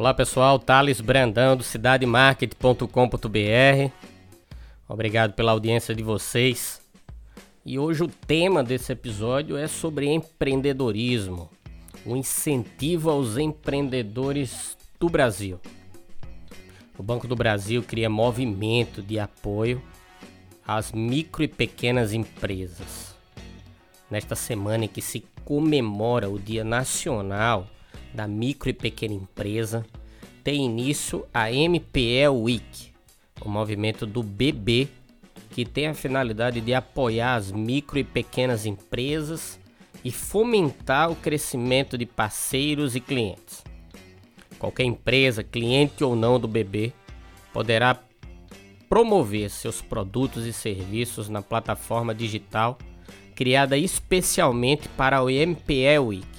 Olá pessoal, Thales Brandão do cidademarket.com.br. Obrigado pela audiência de vocês. E hoje o tema desse episódio é sobre empreendedorismo, o incentivo aos empreendedores do Brasil. O Banco do Brasil cria movimento de apoio às micro e pequenas empresas. Nesta semana em que se comemora o Dia Nacional da micro e pequena empresa, tem início a MPE Week, o movimento do BB, que tem a finalidade de apoiar as micro e pequenas empresas e fomentar o crescimento de parceiros e clientes. Qualquer empresa, cliente ou não do BB, poderá promover seus produtos e serviços na plataforma digital criada especialmente para o MPE Week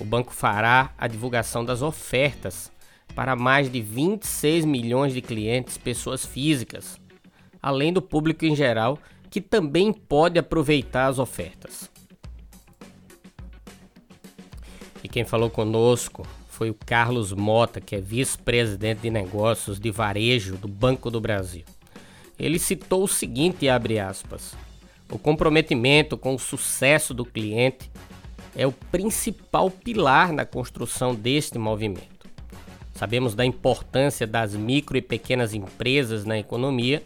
o banco fará a divulgação das ofertas para mais de 26 milhões de clientes, pessoas físicas, além do público em geral, que também pode aproveitar as ofertas. E quem falou conosco foi o Carlos Mota, que é vice-presidente de negócios de varejo do Banco do Brasil. Ele citou o seguinte, abre aspas: o comprometimento com o sucesso do cliente é o principal pilar na construção deste movimento. Sabemos da importância das micro e pequenas empresas na economia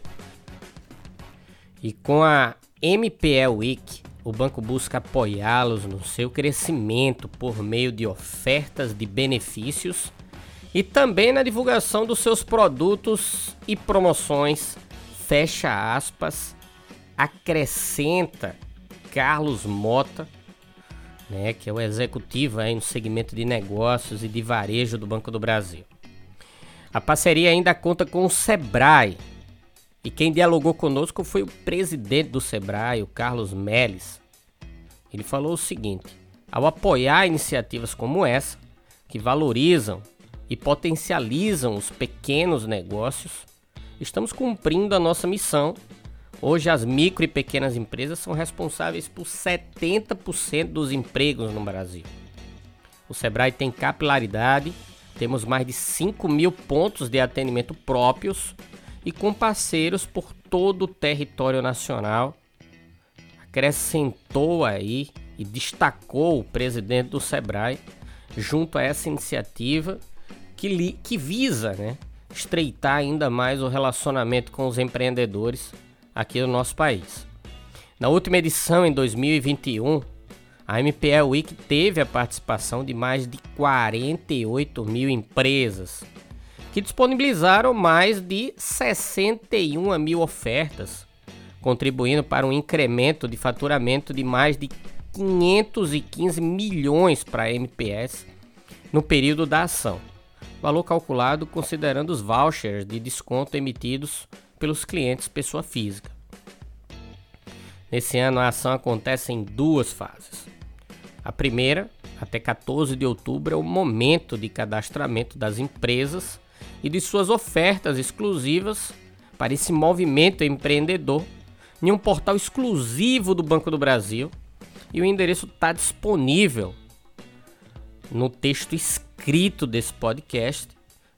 e com a MPE Week, o banco busca apoiá-los no seu crescimento por meio de ofertas de benefícios e também na divulgação dos seus produtos e promoções. Fecha aspas, acrescenta Carlos Mota né, que é o executivo aí no segmento de negócios e de varejo do Banco do Brasil. A parceria ainda conta com o Sebrae. E quem dialogou conosco foi o presidente do Sebrae, o Carlos Meles. Ele falou o seguinte: ao apoiar iniciativas como essa, que valorizam e potencializam os pequenos negócios, estamos cumprindo a nossa missão Hoje, as micro e pequenas empresas são responsáveis por 70% dos empregos no Brasil. O Sebrae tem capilaridade, temos mais de 5 mil pontos de atendimento próprios e com parceiros por todo o território nacional. Acrescentou aí e destacou o presidente do Sebrae junto a essa iniciativa que, li, que visa né, estreitar ainda mais o relacionamento com os empreendedores aqui no nosso país. Na última edição, em 2021, a MPE Week teve a participação de mais de 48 mil empresas, que disponibilizaram mais de 61 mil ofertas, contribuindo para um incremento de faturamento de mais de 515 milhões para a MPS no período da ação, valor calculado considerando os vouchers de desconto emitidos pelos clientes pessoa física. Nesse ano, a ação acontece em duas fases. A primeira, até 14 de outubro, é o momento de cadastramento das empresas e de suas ofertas exclusivas para esse movimento empreendedor em um portal exclusivo do Banco do Brasil. E o endereço está disponível no texto escrito desse podcast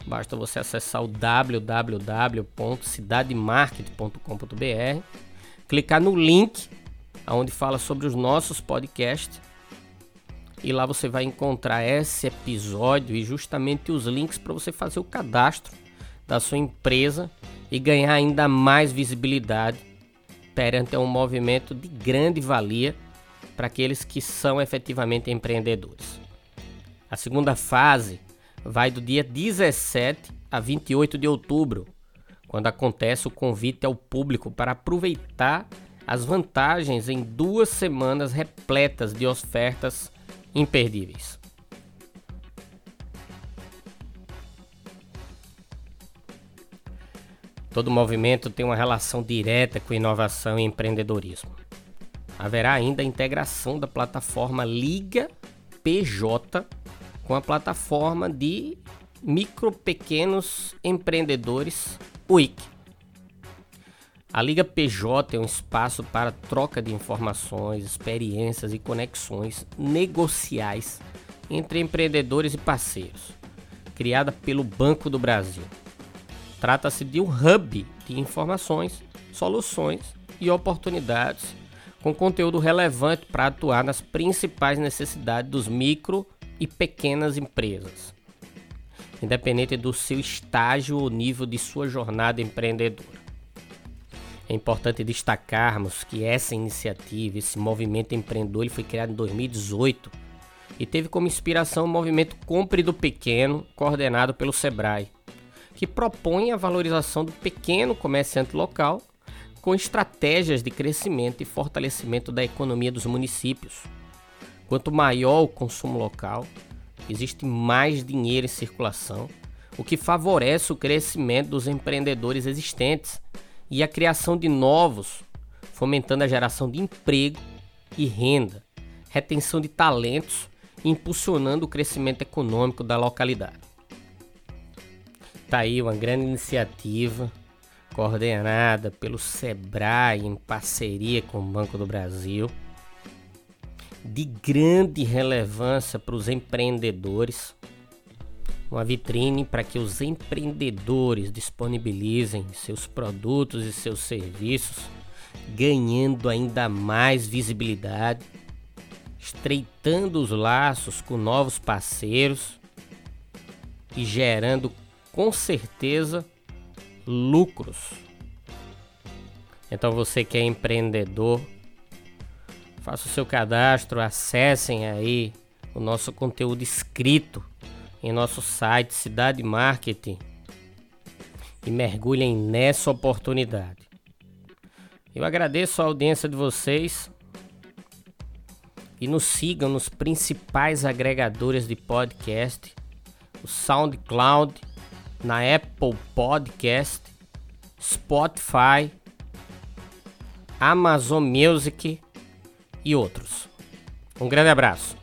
Basta você acessar o www.cidademarket.com.br, clicar no link onde fala sobre os nossos podcasts e lá você vai encontrar esse episódio e justamente os links para você fazer o cadastro da sua empresa e ganhar ainda mais visibilidade perante um movimento de grande valia para aqueles que são efetivamente empreendedores. A segunda fase vai do dia 17 a 28 de outubro, quando acontece o convite ao público para aproveitar as vantagens em duas semanas repletas de ofertas imperdíveis. Todo movimento tem uma relação direta com inovação e empreendedorismo. Haverá ainda a integração da plataforma Liga PJ com a plataforma de micro pequenos empreendedores WIC. A Liga PJ é um espaço para troca de informações, experiências e conexões negociais entre empreendedores e parceiros, criada pelo Banco do Brasil. Trata-se de um hub de informações, soluções e oportunidades com conteúdo relevante para atuar nas principais necessidades dos micro e pequenas empresas, independente do seu estágio ou nível de sua jornada empreendedora. É importante destacarmos que essa iniciativa, esse movimento empreendedor, ele foi criado em 2018 e teve como inspiração o movimento Compre do Pequeno, coordenado pelo Sebrae, que propõe a valorização do pequeno comerciante local com estratégias de crescimento e fortalecimento da economia dos municípios. Quanto maior o consumo local, existe mais dinheiro em circulação, o que favorece o crescimento dos empreendedores existentes e a criação de novos, fomentando a geração de emprego e renda, retenção de talentos e impulsionando o crescimento econômico da localidade. Está aí uma grande iniciativa coordenada pelo Sebrae em parceria com o Banco do Brasil, de grande relevância para os empreendedores uma vitrine para que os empreendedores disponibilizem seus produtos e seus serviços, ganhando ainda mais visibilidade, estreitando os laços com novos parceiros e gerando com certeza lucros. Então você que é empreendedor, faça o seu cadastro, acessem aí o nosso conteúdo escrito em nosso site Cidade Marketing e mergulhem nessa oportunidade. Eu agradeço a audiência de vocês e nos sigam nos principais agregadores de podcast, o SoundCloud, na Apple Podcast, Spotify, Amazon Music e outros. Um grande abraço.